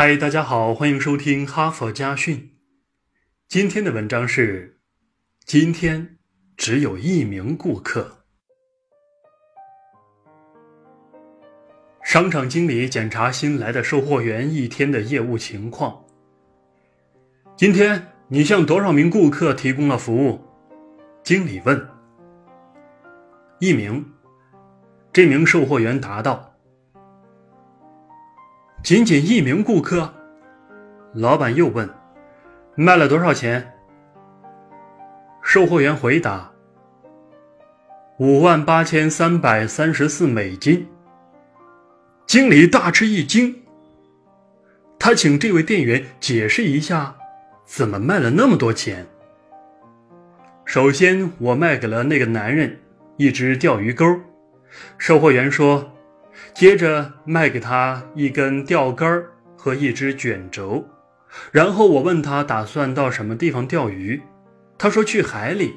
嗨，大家好，欢迎收听哈佛家训。今天的文章是：今天只有一名顾客。商场经理检查新来的售货员一天的业务情况。今天你向多少名顾客提供了服务？经理问。一名。这名售货员答道：“仅仅一名顾客。”老板又问：“卖了多少钱？”售货员回答：“五万八千三百三十四美金。”经理大吃一惊，他请这位店员解释一下，怎么卖了那么多钱。首先，我卖给了那个男人一只钓鱼钩。售货员说：“接着卖给他一根钓竿和一只卷轴，然后我问他打算到什么地方钓鱼，他说去海里，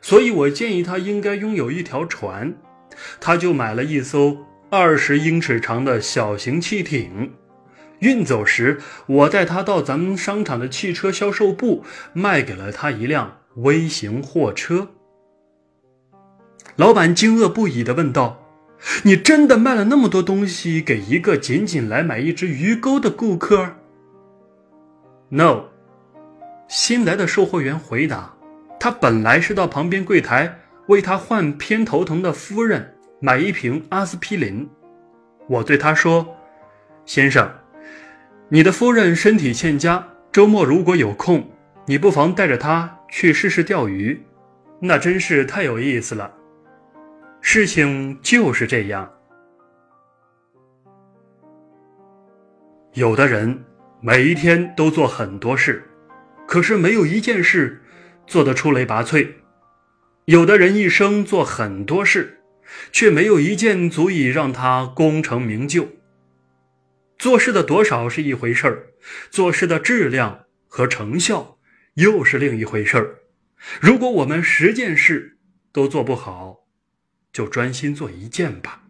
所以我建议他应该拥有一条船，他就买了一艘二十英尺长的小型汽艇。运走时，我带他到咱们商场的汽车销售部，卖给了他一辆微型货车。”老板惊愕不已地问道：“你真的卖了那么多东西给一个仅仅来买一只鱼钩的顾客？”“No。”新来的售货员回答。他本来是到旁边柜台为他患偏头疼的夫人买一瓶阿司匹林。我对他说：“先生，你的夫人身体欠佳，周末如果有空，你不妨带着她去试试钓鱼，那真是太有意思了。”事情就是这样。有的人每一天都做很多事，可是没有一件事做得出类拔萃；有的人一生做很多事，却没有一件足以让他功成名就。做事的多少是一回事儿，做事的质量和成效又是另一回事儿。如果我们十件事都做不好，就专心做一件吧。